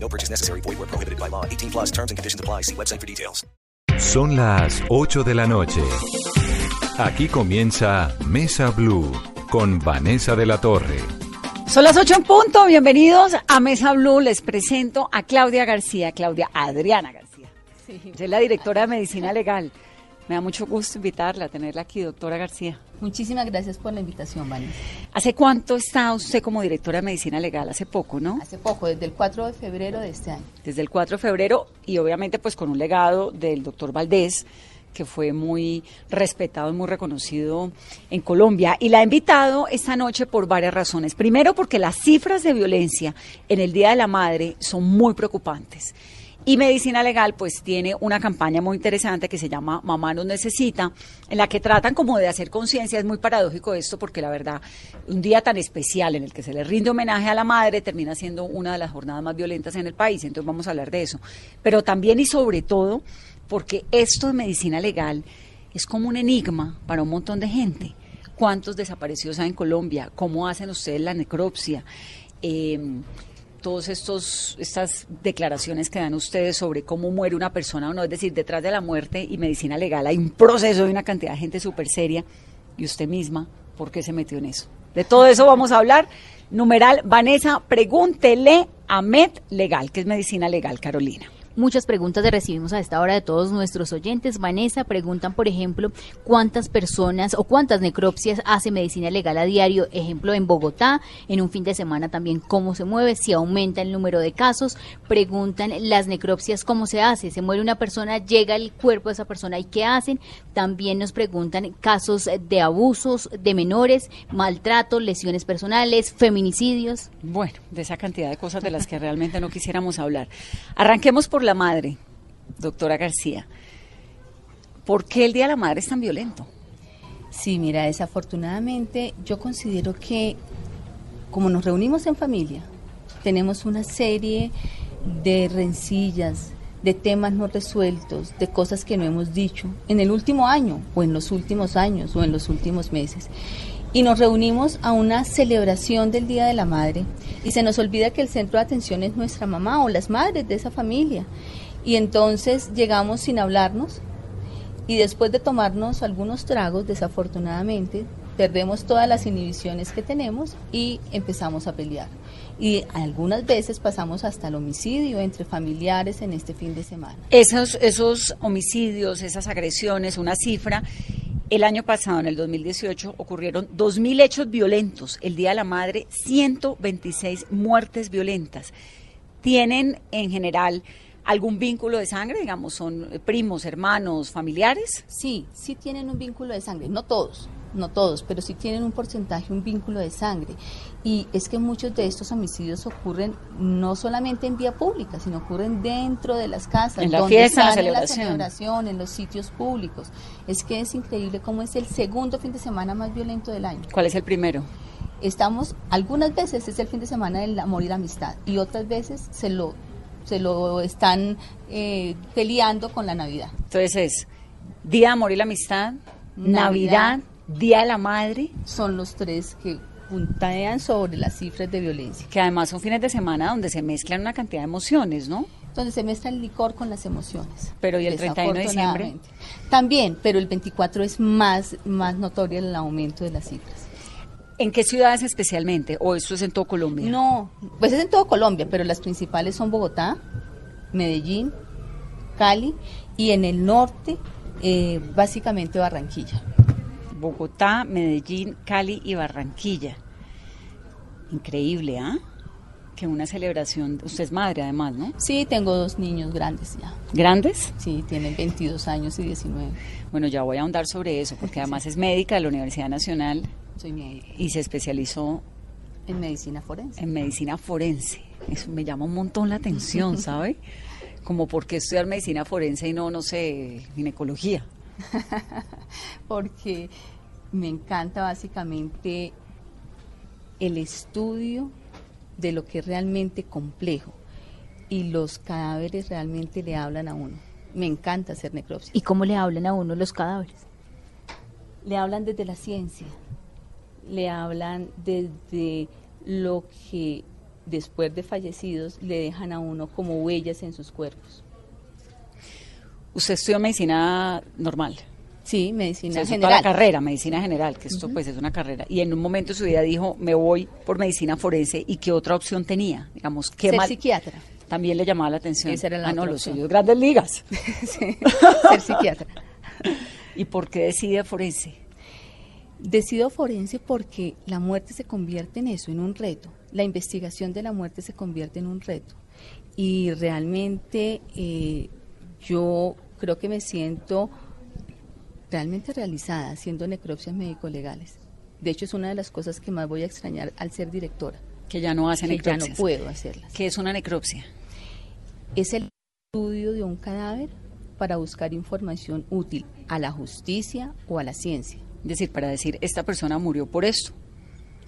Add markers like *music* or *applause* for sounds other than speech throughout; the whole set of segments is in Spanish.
No purchase necessary. Void where prohibited by law. 18 plus terms and conditions apply. See website for details. Son las 8 de la noche. Aquí comienza Mesa Blue con Vanessa de la Torre. Son las 8 en punto. Bienvenidos a Mesa Blue. Les presento a Claudia García, Claudia Adriana García. Es la directora de Medicina Legal. Me da mucho gusto invitarla, tenerla aquí, doctora García. Muchísimas gracias por la invitación, Vanessa. ¿Hace cuánto está usted como directora de Medicina Legal? Hace poco, ¿no? Hace poco, desde el 4 de febrero de este año. Desde el 4 de febrero y obviamente pues con un legado del doctor Valdés que fue muy respetado y muy reconocido en Colombia. Y la he invitado esta noche por varias razones. Primero, porque las cifras de violencia en el Día de la Madre son muy preocupantes. Y Medicina Legal pues tiene una campaña muy interesante que se llama Mamá nos necesita, en la que tratan como de hacer conciencia. Es muy paradójico esto porque la verdad, un día tan especial en el que se le rinde homenaje a la madre termina siendo una de las jornadas más violentas en el país. Entonces vamos a hablar de eso. Pero también y sobre todo porque esto de medicina legal es como un enigma para un montón de gente. ¿Cuántos desaparecidos hay en Colombia? ¿Cómo hacen ustedes la necropsia? Eh, todos estos estas declaraciones que dan ustedes sobre cómo muere una persona o no, es decir, detrás de la muerte y medicina legal hay un proceso de una cantidad de gente súper seria y usted misma, ¿por qué se metió en eso? De todo eso vamos a hablar. Numeral Vanessa, pregúntele a Med Legal, que es medicina legal, Carolina. Muchas preguntas de recibimos a esta hora de todos nuestros oyentes. Vanessa, preguntan, por ejemplo, cuántas personas o cuántas necropsias hace medicina legal a diario, ejemplo, en Bogotá, en un fin de semana también, cómo se mueve, si aumenta el número de casos. Preguntan las necropsias, cómo se hace, se muere una persona, llega el cuerpo de esa persona y qué hacen. También nos preguntan casos de abusos de menores, maltrato, lesiones personales, feminicidios. Bueno, de esa cantidad de cosas de las que realmente no quisiéramos hablar. Arranquemos por la madre, doctora García. ¿Por qué el Día de la Madre es tan violento? Sí, mira, desafortunadamente yo considero que como nos reunimos en familia, tenemos una serie de rencillas, de temas no resueltos, de cosas que no hemos dicho en el último año o en los últimos años o en los últimos meses. Y nos reunimos a una celebración del Día de la Madre y se nos olvida que el centro de atención es nuestra mamá o las madres de esa familia. Y entonces llegamos sin hablarnos y después de tomarnos algunos tragos, desafortunadamente, perdemos todas las inhibiciones que tenemos y empezamos a pelear. Y algunas veces pasamos hasta el homicidio entre familiares en este fin de semana. Esos, esos homicidios, esas agresiones, una cifra. El año pasado, en el 2018, ocurrieron 2.000 hechos violentos. El Día de la Madre, 126 muertes violentas. ¿Tienen en general algún vínculo de sangre? Digamos, ¿son primos, hermanos, familiares? Sí, sí tienen un vínculo de sangre, no todos, no todos, pero sí tienen un porcentaje, un vínculo de sangre. Y es que muchos de estos homicidios ocurren no solamente en vía pública, sino ocurren dentro de las casas, En la donde fiesta, en la celebración. celebración, en los sitios públicos. Es que es increíble cómo es el segundo fin de semana más violento del año. ¿Cuál es el primero? Estamos, algunas veces es el fin de semana del amor y la amistad, y otras veces se lo, se lo están eh, peleando con la Navidad. Entonces es Día de Amor y la Amistad, Navidad, Navidad. Día de la Madre, Son los tres que puntean sobre las cifras de violencia. que además son fines de semana donde se mezclan una cantidad de emociones, ¿no? donde se mezcla el licor con las emociones. Pero, ¿y el 31 de diciembre? También, pero el 24 es más, más notorio el aumento de las cifras. ¿En qué ciudades especialmente? ¿O esto es en todo Colombia? No, pues es en todo Colombia, pero las principales son Bogotá, Medellín, Cali y en el norte, eh, básicamente Barranquilla. Bogotá, Medellín, Cali y Barranquilla. Increíble, ¿ah? Que una celebración. Usted es madre, además, ¿no? Sí, tengo dos niños grandes ya. ¿Grandes? Sí, tienen 22 años y 19. Bueno, ya voy a ahondar sobre eso, porque además es médica de la Universidad Nacional Soy médica y se especializó en medicina forense. en medicina forense. Eso me llama un montón la atención, ¿sabe? *laughs* Como por qué estudiar medicina forense y no, no sé, ginecología. *laughs* Porque me encanta básicamente el estudio de lo que es realmente complejo y los cadáveres realmente le hablan a uno. Me encanta hacer necropsia. ¿Y cómo le hablan a uno los cadáveres? Le hablan desde la ciencia, le hablan desde lo que después de fallecidos le dejan a uno como huellas en sus cuerpos. Usted estudió medicina normal. Sí, O medicina sea, eso toda general. la carrera, medicina general, que esto pues es una carrera. Y en un momento de su vida dijo, me voy por medicina forense. ¿Y qué otra opción tenía? Digamos, ¿qué Ser mal? psiquiatra. También le llamaba la atención. Esa era la ah, no, los suyos, grandes ligas. *laughs* Sí, ser psiquiatra. *laughs* ¿Y por qué decide forense? Decido forense porque la muerte se convierte en eso, en un reto. La investigación de la muerte se convierte en un reto. Y realmente eh, yo creo que me siento realmente realizada haciendo necropsias médico-legales. De hecho, es una de las cosas que más voy a extrañar al ser directora, Que ya no hace que ya no necropsias. puedo hacerlas. ¿Qué es una necropsia? Es el estudio de un cadáver para buscar información útil a la justicia o a la ciencia Es decir, para decir, esta persona murió por esto.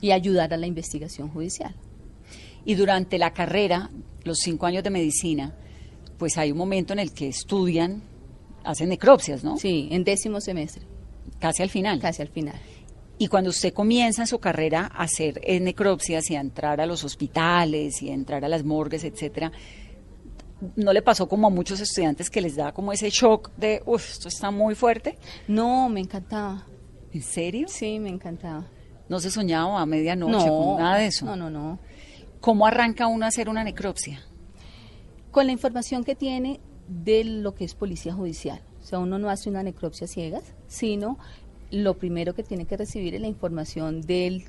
y ayudar a la investigación judicial. Y durante la carrera, los cinco años de medicina, pues hay un momento en el que estudian, hacen necropsias, ¿no? Sí, en décimo semestre, Casi al final. casi al final. Y cuando usted comienza en su carrera a hacer eh, necropsias y a entrar a los hospitales y a entrar a las morgues, etcétera, ¿no le pasó como a muchos estudiantes que les da como ese shock de, uff, esto está muy fuerte? No, me encantaba. ¿En serio? Sí, me encantaba. ¿No se soñaba a medianoche con nada de eso? No, no, no. ¿Cómo arranca uno a hacer una necropsia? Con la información que tiene de lo que es policía judicial. O sea, uno no hace una necropsia ciegas, sino lo primero que tiene que recibir es la información del,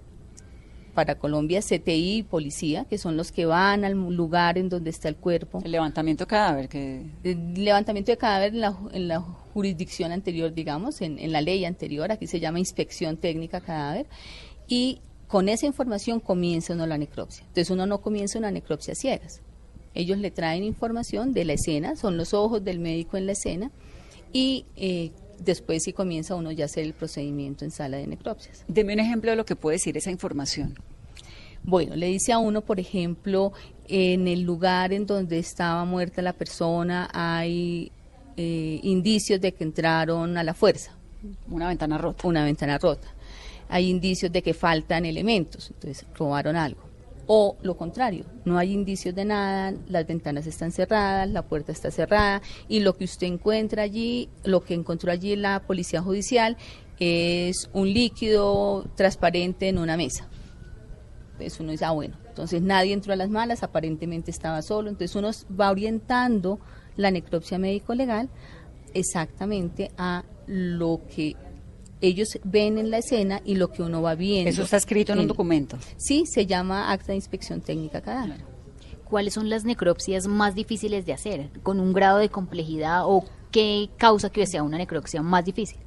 para Colombia, CTI y policía, que son los que van al lugar en donde está el cuerpo. El levantamiento de cadáver, que El levantamiento de cadáver en la, en la jurisdicción anterior, digamos, en, en la ley anterior, aquí se llama inspección técnica cadáver, y con esa información comienza uno la necropsia. Entonces uno no comienza una necropsia ciegas. Ellos le traen información de la escena, son los ojos del médico en la escena, y eh, después sí comienza uno ya a hacer el procedimiento en sala de necropsias. deme un ejemplo de lo que puede decir esa información. Bueno, le dice a uno, por ejemplo, en el lugar en donde estaba muerta la persona hay eh, indicios de que entraron a la fuerza, Una ventana rota. una ventana rota. Hay indicios de que faltan elementos, entonces robaron algo. O lo contrario, no hay indicios de nada, las ventanas están cerradas, la puerta está cerrada y lo que usted encuentra allí, lo que encontró allí la policía judicial es un líquido transparente en una mesa. Entonces uno dice, ah, bueno, entonces nadie entró a las malas, aparentemente estaba solo. Entonces uno va orientando la necropsia médico-legal exactamente a lo que ellos ven en la escena y lo que uno va viendo. Eso está escrito en un documento. Sí, se llama acta de inspección técnica cadáver. ¿Cuáles son las necropsias más difíciles de hacer? ¿Con un grado de complejidad o qué causa que sea una necropsia más difícil?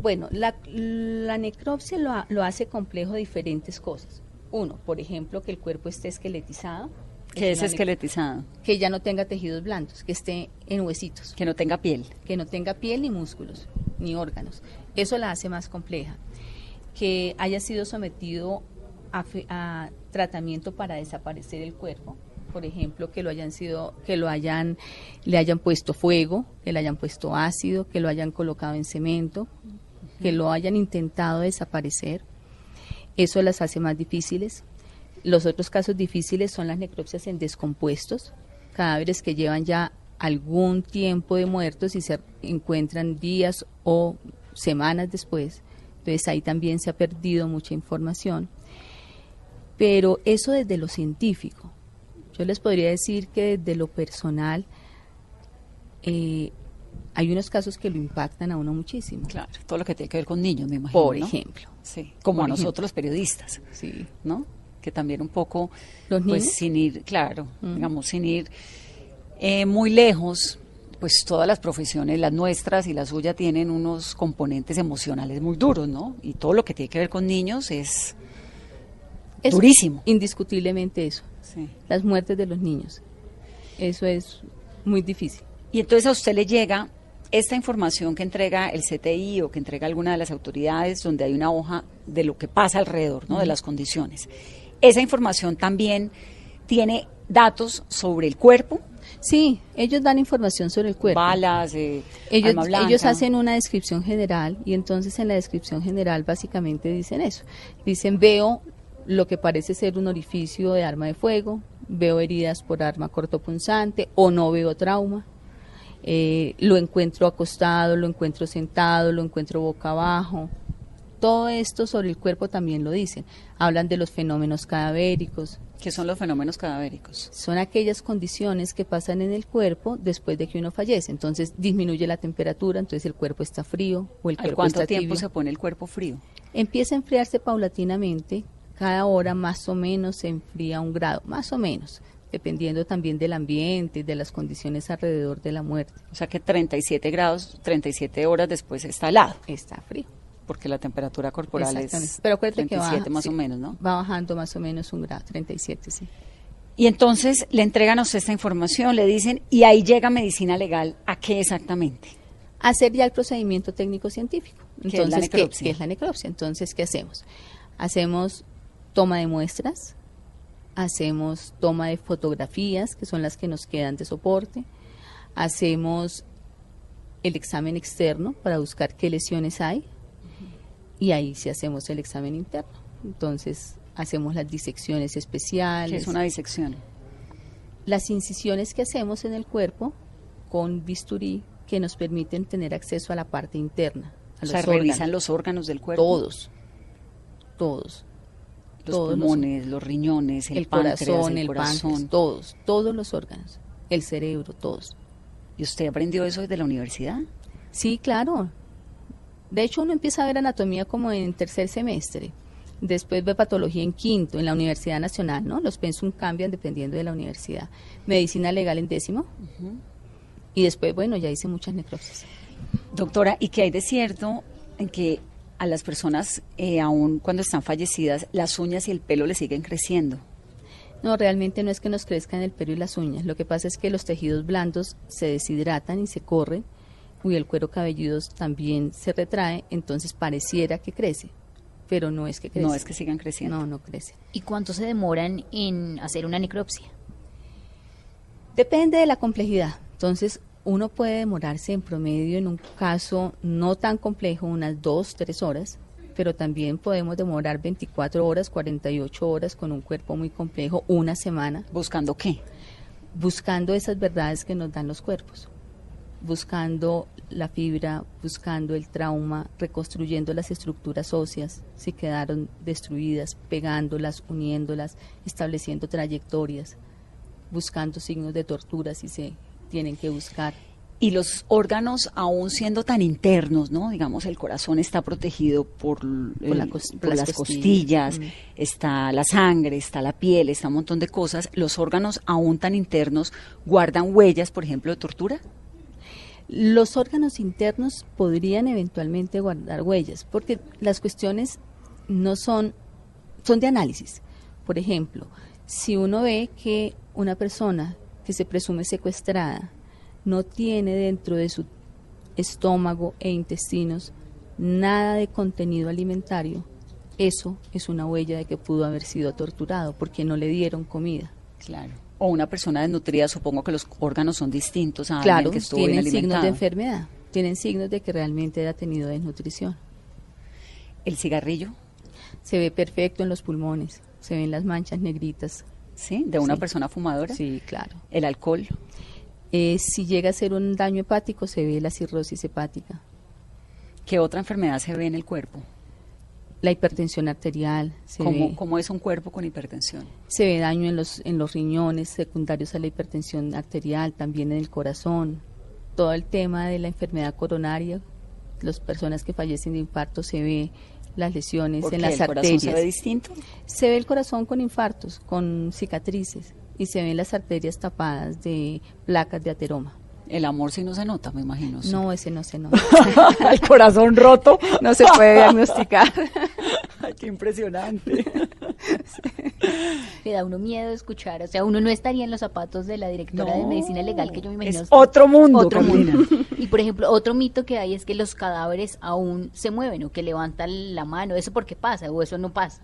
Bueno, la, la necropsia lo, ha- lo hace complejo de diferentes cosas. Uno, por ejemplo, que el cuerpo esté esqueletizado. Que es esqueletizado, Que ya no tenga tejidos blandos, que esté en huesitos. que no tenga piel. que no tenga piel ni músculos, ni órganos. Eso la hace más compleja. Que haya sido sometido a, tratamiento para desaparecer el cuerpo. Por ejemplo, que lo hayan sido, que lo hayan, le hayan puesto fuego, que le hayan puesto ácido, que lo hayan colocado en cemento, que lo hayan intentado desaparecer. Eso las hace más difíciles. Los otros casos difíciles son las necropsias en descompuestos, cadáveres que llevan ya algún tiempo de muertos y se encuentran días o semanas después. Entonces ahí también se ha perdido mucha información. Pero eso desde lo científico. Yo les podría decir que desde lo personal eh, hay unos casos que lo impactan a uno muchísimo. Claro, todo lo que tiene que ver con niños, me imagino. Por ¿no? ejemplo. Sí, como a nosotros los periodistas, Sí. ¿no? Que también un poco, ¿Los pues niños? sin ir, claro, Mm. digamos, sin ir eh, muy lejos, pues todas las profesiones, las nuestras y la suya, tienen unos componentes emocionales muy duros, ¿no? Y todo lo que tiene que ver con niños es Eso, durísimo. Indiscutiblemente eso. Sí. Las muertes de los niños. Eso es muy difícil. Y entonces a usted le llega esta información que entrega el CTI o que entrega alguna de las autoridades, donde hay una hoja de lo que pasa alrededor, ¿no? De las condiciones. Esa información también tiene datos sobre el cuerpo, Sí, ellos dan información sobre el cuerpo. balas, eh, Ellos, ellos hacen una descripción general y entonces en la descripción general básicamente dicen eso. Dicen, veo lo que parece ser un orificio de arma de fuego, veo heridas por arma cortopunzante o no veo trauma. Eh, lo encuentro acostado, lo encuentro sentado, lo encuentro boca abajo. Todo esto sobre el cuerpo también lo dicen. Hablan de los fenómenos cadavéricos, ¿Qué son los fenómenos cadavéricos? son aquellas condiciones que pasan en el cuerpo después de que uno fallece. Entonces disminuye la temperatura, entonces el cuerpo está frío o el ¿Al cuerpo cuánto está tiempo tibio. se pone el cuerpo frío? Empieza a enfriarse paulatinamente, cada hora más o menos se enfría un grado, más o menos, dependiendo también del ambiente y de las condiciones alrededor de la muerte. O sea que 37 grados, 37 horas después está helado, Está frío. Porque la temperatura corporal es Pero acuérdate que 37 baja, más sí, o menos, ¿no? Va bajando más o menos un grado, 37, sí. Y entonces le entregan a usted esta información, le dicen, y ahí llega medicina legal, ¿a qué exactamente? hacer ya el procedimiento técnico científico. ¿Qué es la Entonces, ¿qué, necropsia? qué es la necropsia? Entonces, ¿qué hacemos? Hacemos toma de muestras, hacemos toma de fotografías, que son las que nos quedan de soporte, hacemos el examen externo para buscar qué lesiones hay y ahí sí hacemos el examen interno. Entonces, hacemos las disecciones ¿Qué especiales, es una disección? las incisiones que hacemos en el cuerpo con bisturí que nos permiten tener acceso a la parte interna, a O los sea, órganos. revisan los órganos del cuerpo. todos, todos, Los todos los- pulmones, los riñones, el, el, páncreas, corazón, el, el, corazón. páncreas, todos, todos los órganos, el cerebro, todos. ¿Y usted aprendió eso desde la universidad? Sí, claro. De hecho, uno empieza a ver anatomía como en tercer semestre. Después ve patología en quinto, en la Universidad Nacional, ¿no? Los pensum cambian dependiendo de la universidad. Medicina legal en décimo. Y después, bueno, ya hice muchas necropsias. Doctora, ¿y qué hay de cierto en que a las personas, eh, aún cuando están fallecidas, las uñas y el pelo le siguen creciendo? No, realmente no es que nos crezcan el pelo y las uñas. Lo que pasa es que los tejidos blandos se deshidratan y se corren y el cuero cabelludo también se retrae, entonces pareciera que crece, pero no es que crece. No es que sigan creciendo. No, no crece. ¿Y cuánto se demoran en hacer una necropsia? Depende de la complejidad. Entonces, uno puede demorarse en promedio en un caso no tan complejo, unas dos, tres horas, pero también podemos demorar 24 horas, 48 horas con un cuerpo muy complejo, una semana. ¿Buscando qué? buscando esas verdades que nos dan los cuerpos, buscando la fibra, buscando el trauma, reconstruyendo las estructuras óseas si quedaron destruidas, pegándolas, uniéndolas, estableciendo trayectorias, buscando signos de tortura si se tienen que buscar. Y los órganos, aún siendo tan internos, ¿no? Digamos, el corazón está protegido por, el- la cos- por las las costillas. costillas, Mm. está la sangre, está la piel, está un montón de cosas. Los órganos, aún tan internos, guardan huellas, por ejemplo, de tortura. Los órganos internos podrían eventualmente guardar huellas, porque las cuestiones no son, son de análisis. Por ejemplo, si uno ve que una persona que se presume secuestrada no tiene dentro de su estómago e intestinos nada de contenido alimentario, eso es una huella de que pudo haber sido torturado porque no le dieron comida. Claro. O una persona desnutrida, supongo que los órganos son distintos a claro, alguien que estuvo tienen signos de enfermedad, tienen signos de que realmente ha tenido desnutrición. El cigarrillo, Se ve perfecto en los pulmones, se ven las manchas negritas. ¿sí? De una Sí. persona fumadora. Sí, claro. El alcohol. Eh, si llega a ser un daño hepático, se ve la cirrosis hepática, ¿Qué otra enfermedad se ve en el cuerpo? La hipertensión arterial, se, ¿Cómo, ve, cómo es un cuerpo con hipertensión? se ve daño en los, en los riñones secundarios a la hipertensión arterial, también en el corazón. Todo el tema de la enfermedad coronaria, las personas que fallecen de infarto, se ve las lesiones ¿Por en las ¿El corazón arterias. se ve distinto? Se ve el corazón con infartos, con cicatrices y se ven las arterias tapadas de placas de ateroma. El amor sí no se nota, me imagino. sí. No, ese no se nota. *laughs* el corazón roto. no se puede diagnosticar. *laughs* Ay, qué impresionante. Me da uno miedo escuchar, o sea, uno no estaría en los zapatos de la directora de medicina legal que yo me imagino. es otro mundo, Otro Carolina. mundo. Y por ejemplo, otro mito que hay es que los cadáveres aún se mueven o que levantan la mano. ¿Eso por qué pasa o eso no pasa?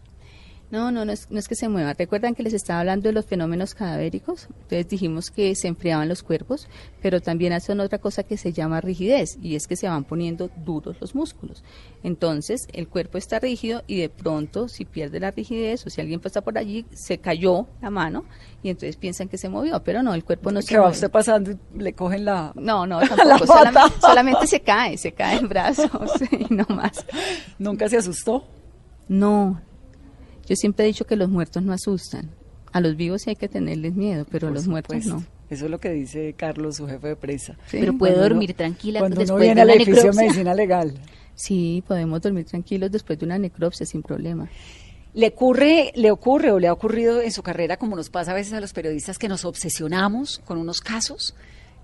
No, no, no es, no es que se mueva. Recuerdan que les estaba hablando de los fenómenos cadavéricos. Entonces dijimos que se enfriaban los cuerpos, pero también hacen otra cosa que se llama rigidez y es que se van poniendo duros los músculos. Entonces el cuerpo está rígido y de pronto si pierde la rigidez o si alguien pasa por allí, se cayó la mano y entonces piensan que se movió, pero no, el cuerpo no se que va usted pasando y le cogen la... No, no, *laughs* La tampoco. pata. Solamente, solamente se cae, se cae el brazo *laughs* y no más. ¿Nunca se asustó? No, yo siempre he dicho que los muertos no asustan. A los vivos sí hay que tenerles miedo, pero a los muertos no. Eso es lo que dice Carlos, su jefe de prensa. Sí, Pero puede Cuando dormir uno- tranquila Cuando uno después viene de al una edificio de necropsia. medicina legal. *laughs* Sí, podemos dormir tranquilos después de una necropsia sin problema. ¿Le ocurre, ¿Le ocurre o le ha ocurrido en su carrera, como nos pasa a veces a los periodistas, que nos obsesionamos con unos casos?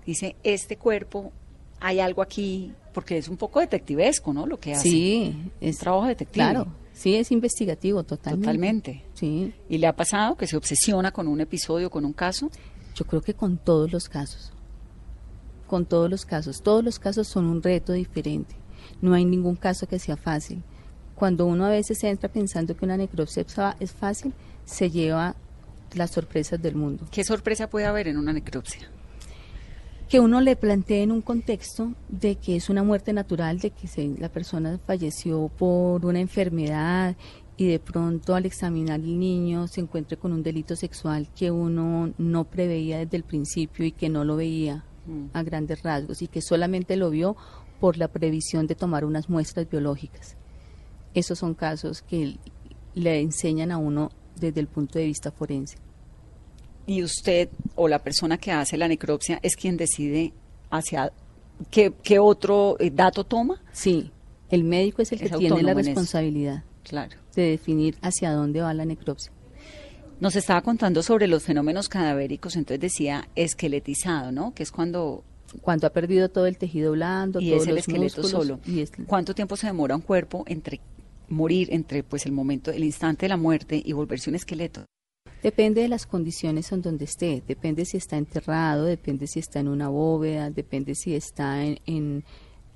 Dice, este cuerpo, hay algo aquí, porque es un poco detectivesco, ¿no? Lo que hace. Sí, es trabajo detective. Claro, sí, es investigativo totalmente. Totalmente. Sí, ¿Y le ha pasado que se obsesiona con un episodio, con un caso? yo creo que con todos los casos. Con todos los casos. Todos los casos son un reto diferente. No hay ningún caso que sea fácil. Cuando uno a veces entra pensando que una necropsia es fácil, se lleva las sorpresas del mundo. ¿Qué sorpresa puede haber en una necropsia? Que uno le plantee en un contexto de que es una muerte natural, de que se- la persona falleció por una enfermedad y de pronto al examinar el niño se encuentre con un delito sexual que uno no preveía desde el principio y que no lo veía a grandes rasgos y que solamente lo vio por la previsión de tomar unas muestras biológicas. Esos son casos que le enseñan a uno desde el punto de vista forense. Y usted o la persona que hace la necropsia es quien decide hacia qué, qué otro eh, dato toma. Sí, el médico es el que Es tiene la responsabilidad. Claro. de definir hacia dónde va la necropsia. Nos estaba contando sobre los fenómenos cadavéricos, entonces decía esqueletizado, ¿no? Que es cuando Cuando ha perdido todo el tejido blando, y todos es el los esqueleto músculos, solo. y es- ¿Cuánto tiempo se demora un cuerpo entre morir, entre pues el momento, el instante de la muerte y volverse un esqueleto? Depende de las condiciones en donde esté, depende si está enterrado, depende si está en una bóveda, depende si está en, en-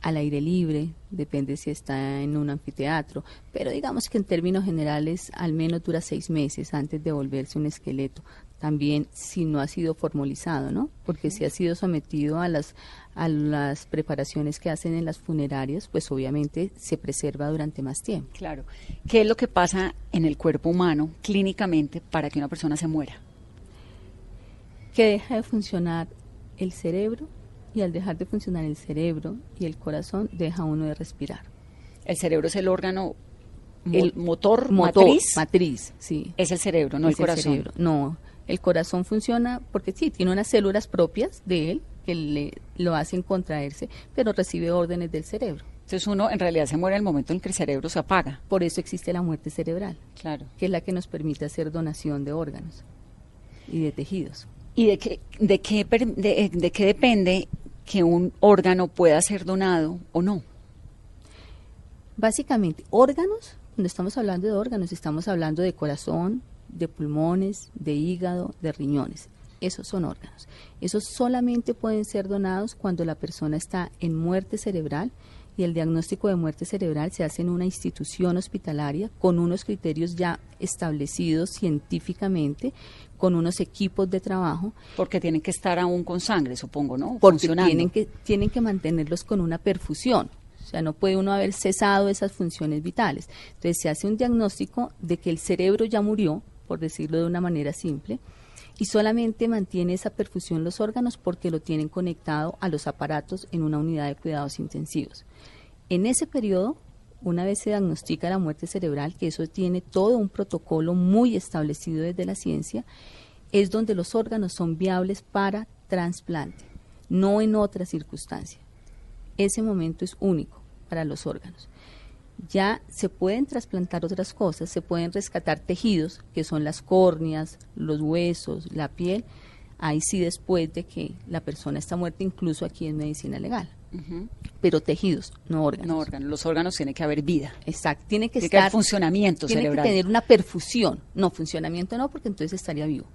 al aire libre, depende si está en un anfiteatro, pero digamos que en términos generales al menos dura seis meses antes de volverse un esqueleto. También si no ha sido formalizado, ¿no? Porque si ha sido sometido a las a las preparaciones que hacen en las funerarias, pues obviamente se preserva durante más tiempo. Claro. ¿Qué es lo que pasa en el cuerpo humano clínicamente para que una persona se muera? que deja de funcionar el cerebro y al dejar de funcionar el cerebro y el corazón deja uno de respirar. El cerebro es el órgano El motor, Motor, matriz. matriz, sí. es el cerebro, no el corazón. cerebro. No, el corazón funciona porque sí, tiene unas células propias de él que le, lo hacen contraerse, pero recibe órdenes del cerebro. Entonces uno en realidad se muere en el momento en que el cerebro se apaga. Por eso existe la muerte cerebral, Claro. que es la que nos permite hacer donación de órganos y de tejidos. ¿Y de qué, de qué, de, de qué depende que un órgano pueda ser donado o no? Básicamente, órganos, cuando estamos hablando de órganos, estamos hablando de corazón, de pulmones, de hígado, de riñones. Esos son órganos. Esos solamente pueden ser donados cuando la persona está en muerte cerebral y el diagnóstico de muerte cerebral se hace en una institución hospitalaria con unos criterios ya establecidos científicamente, con unos equipos de trabajo Porque tienen que estar aún con sangre, supongo, ¿no? porque Funcionando. tienen que, tienen que mantenerlos con una perfusión. O sea, no puede uno haber cesado esas funciones vitales. Entonces se hace un diagnóstico de que el cerebro ya murió, por decirlo de una manera simple, y solamente mantiene esa perfusión los órganos porque lo tienen conectado a los aparatos en una unidad de cuidados intensivos. En ese periodo, una vez se diagnostica la muerte cerebral, que eso tiene todo un protocolo muy establecido desde la ciencia, es donde los órganos son viables para trasplante, no en otra circunstancia. Ese momento es único para los órganos. Ya se pueden trasplantar otras cosas, se pueden rescatar tejidos, que son las córneas, los huesos, la piel, ahí sí después de que la persona está muerta, incluso aquí en medicina legal. pero tejidos, no órganos. No órganos, los órganos tiene que haber vida. Exacto, tiene que Tiene que haber estar funcionamiento tiene cerebral. que tener una perfusión. No, funcionamiento no, porque entonces estaría vivo.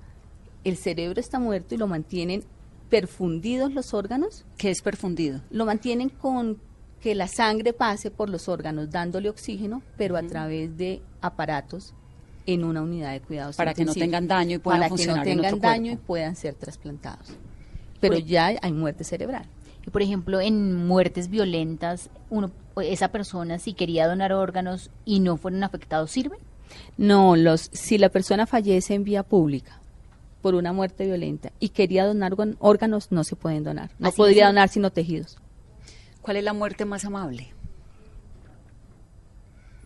El cerebro está muerto y lo mantienen perfundidos los órganos, ¿Qué es perfundido? lo mantienen con que la sangre pase por los órganos dándole oxígeno, pero a través de aparatos en una unidad de cuidados Para que no tengan daño y puedan para que no funcionar en tengan daño cuerpo. y puedan ser trasplantados. Pero Pues- ya hay muerte cerebral. Y por ejemplo, en muertes violentas, uno, esa persona si quería donar órganos y no fueron afectados, ¿sirve? No, los, si la persona fallece en vía pública por una muerte violenta y quería donar órgan- órganos, no se pueden donar. No Así podría donar sino tejidos. ¿Cuál es la muerte más amable?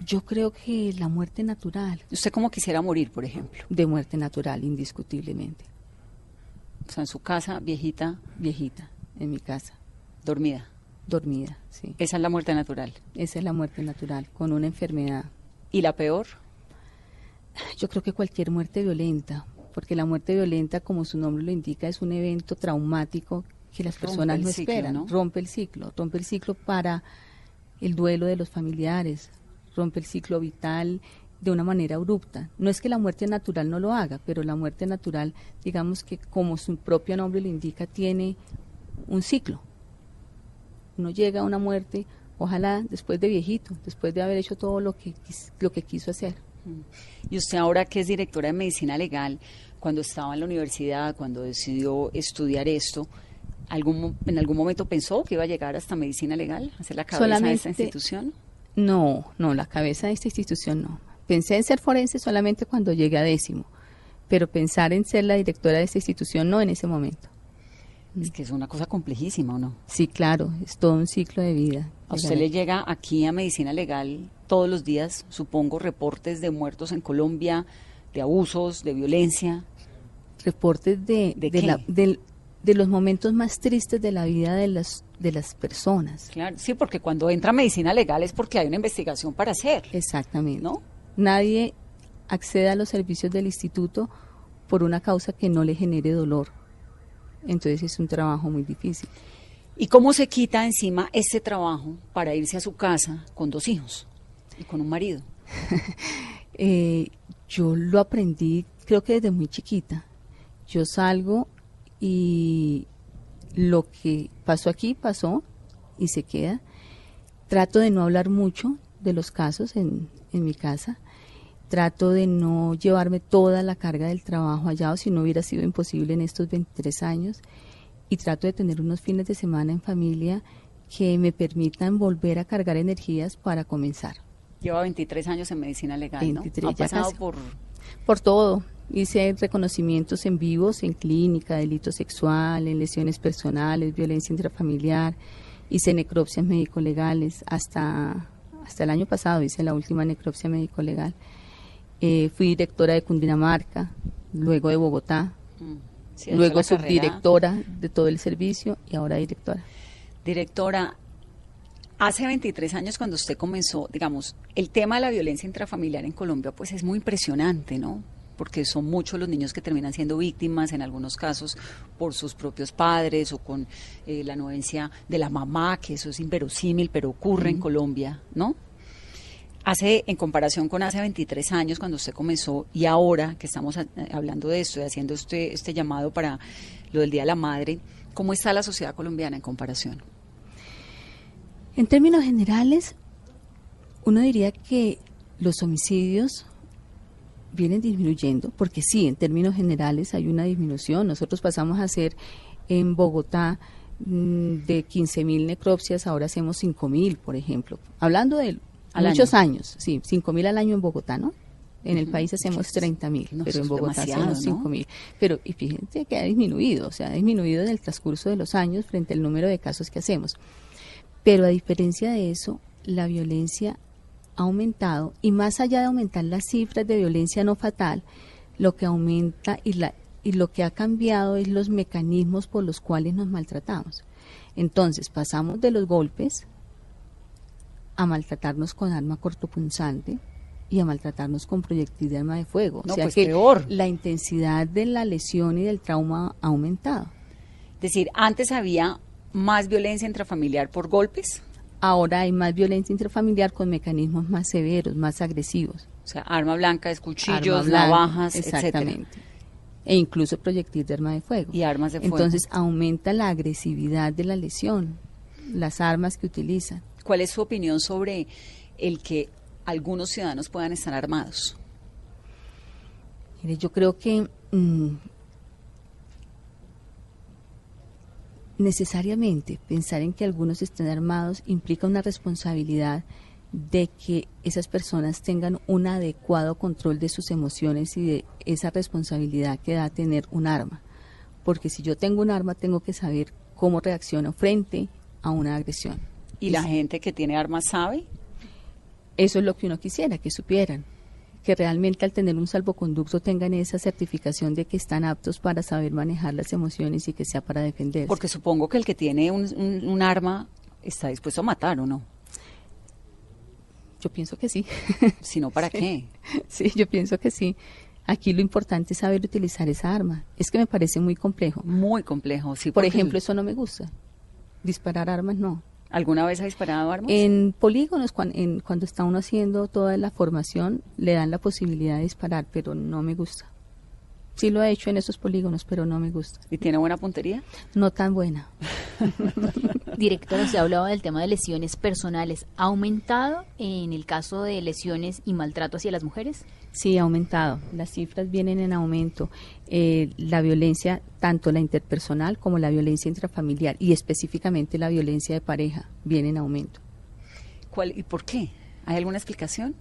Yo creo que la muerte natural, ¿Usted cómo quisiera morir, por ejemplo? de muerte natural, indiscutiblemente. O sea, en su casa, viejita, Viejita, en mi casa, dormida. dormida, sí. Esa es la muerte natural. Esa es la muerte natural, con una enfermedad. ¿Y la peor? Yo creo que cualquier muerte violenta, porque la muerte violenta, como su nombre lo indica, es un evento traumático que las Rompe personas no ciclo, esperan. ¿no? Rompe el ciclo, rompe el ciclo para el duelo de los familiares, rompe el ciclo vital de una manera abrupta. No es que la muerte natural no lo haga, pero la muerte natural, digamos que como su propio nombre lo indica, tiene un ciclo. Uno llega a una muerte, ojalá después de viejito, después de haber hecho todo lo que, lo que quiso hacer. Y usted ahora que es directora de medicina legal, cuando estaba en la universidad, cuando decidió estudiar esto, ¿algún, ¿en algún momento pensó que iba a llegar hasta medicina legal, a ser la cabeza de esta institución? No, no, la cabeza de esta institución no. Pensé en ser forense solamente cuando llegué a décimo, pero pensar en ser la directora de esta institución no en ese momento. Es que es una cosa complejísima, ¿o no? Sí, claro, es todo un ciclo de vida. A usted le llega aquí a medicina legal todos los días, supongo, reportes de muertos en Colombia, de abusos, de violencia. reportes de, ¿De de, qué? la- del- de los momentos más tristes de la vida de las, de las personas. Claro, sí, porque cuando entra medicina legal es porque hay una investigación para hacer, Exactamente. ¿no? Nadie accede a los servicios del instituto por una causa que no le genere dolor. Entonces es un trabajo muy difícil. ¿Y cómo se quita encima ese trabajo para irse a su casa con dos hijos y con un marido? *laughs* Eh, yo lo aprendí, creo que desde muy chiquita. Yo salgo y lo que pasó aquí pasó y se queda. Trato de no hablar mucho de los casos en, en mi casa. Trato de no llevarme toda la carga del trabajo allá, o si no hubiera sido imposible en estos 23 años. Y trato de tener unos fines de semana en familia que me permitan volver a cargar energías para comenzar. Lleva 23 años en medicina legal, 23, ¿no? Ha pasado casi. por... Por todo. Hice reconocimientos en vivos, en clínica, delito sexual, en lesiones personales, violencia intrafamiliar. Hice necropsias médico-legales. Hasta, hasta el año pasado hice la última necropsia médico-legal. Eh, fui directora de Cundinamarca, luego de Bogotá, Mm, sí, luego carrera. subdirectora de todo el servicio y ahora directora. Directora, hace 23 años cuando usted comenzó, digamos, el tema de la violencia intrafamiliar en Colombia pues es muy impresionante, ¿no? Porque son muchos los niños que terminan siendo víctimas, en algunos casos por sus propios padres o con eh, la anuencia de la mamá, que eso es inverosímil, pero ocurre en Colombia, ¿no? Hace, en comparación con hace 23 años cuando usted comenzó y ahora que estamos a- hablando de esto y haciendo este, este llamado para lo del Día de la Madre, ¿cómo está la sociedad colombiana en comparación? En términos generales, uno diría que los homicidios vienen disminuyendo, porque sí, en términos generales hay una disminución. Nosotros pasamos a hacer en Bogotá mm, de 15.000 necropsias, ahora hacemos 5.000, por ejemplo. Hablando de Al muchos año. años, sí, 5.000 al año en Bogotá, ¿no? En el país hacemos 30.000, No, pero en Bogotá hacemos ¿no? 5.000. Pero y fíjense que ha disminuido, o sea, ha disminuido en el transcurso de los años frente al número de casos que hacemos. Pero a diferencia de eso, la violencia ha aumentado y más allá de aumentar las cifras de violencia no fatal, lo que aumenta y, la, y lo que ha cambiado es los mecanismos por los cuales nos maltratamos. Entonces, pasamos de los golpes a maltratarnos con arma cortopunzante y a maltratarnos con proyectil de arma de fuego. No, o sea pues que peor. la intensidad de la lesión y del trauma ha aumentado. Es decir, antes había más violencia intrafamiliar por golpes? Ahora hay más violencia intrafamiliar con mecanismos más severos, más agresivos. O sea, arma blanca, es cuchillos, blanca, navajas, exactamente. etcétera. E incluso proyectil de arma de fuego. Y armas de fuego. Entonces aumenta la agresividad de la lesión, las armas que utilizan. ¿Cuál es su opinión sobre el que algunos ciudadanos puedan estar armados? Mire, yo creo que mm, necesariamente pensar en que algunos estén armados implica una responsabilidad de que esas personas tengan un adecuado control de sus emociones y de esa responsabilidad que da tener un arma. Porque si yo tengo un arma, tengo que saber cómo reacciono frente a una agresión. ¿Y la gente que tiene armas sabe? Eso es lo que uno quisiera, que supieran. Que realmente al tener un salvoconducto tengan esa certificación de que están aptos para saber manejar las emociones y que sea para defenderse. Porque supongo que el que tiene un, un- un arma está dispuesto a matar, ¿o no? Yo pienso que sí. *laughs* Si no, ¿para qué? sí, yo pienso que sí. Aquí lo importante es saber utilizar esa arma. Es que me parece muy complejo. Muy complejo. Sí, Por ejemplo, eso no me gusta. Disparar armas no. ¿Alguna vez ha disparado armas? En polígonos, en- cuando está uno haciendo toda la formación, le dan la posibilidad de disparar, pero no me gusta. Sí lo he hecho en esos polígonos, pero no me gusta. ¿Y tiene buena puntería? No tan buena. *laughs* Directora, usted hablaba del tema de lesiones personales. ¿Ha aumentado en el caso de lesiones y maltrato hacia las mujeres? Sí, ha aumentado. Las cifras vienen en aumento. Eh, la violencia, tanto la interpersonal como la violencia intrafamiliar y específicamente la violencia de pareja, viene en aumento. ¿Cuál, ¿Y por qué? ¿Hay alguna explicación?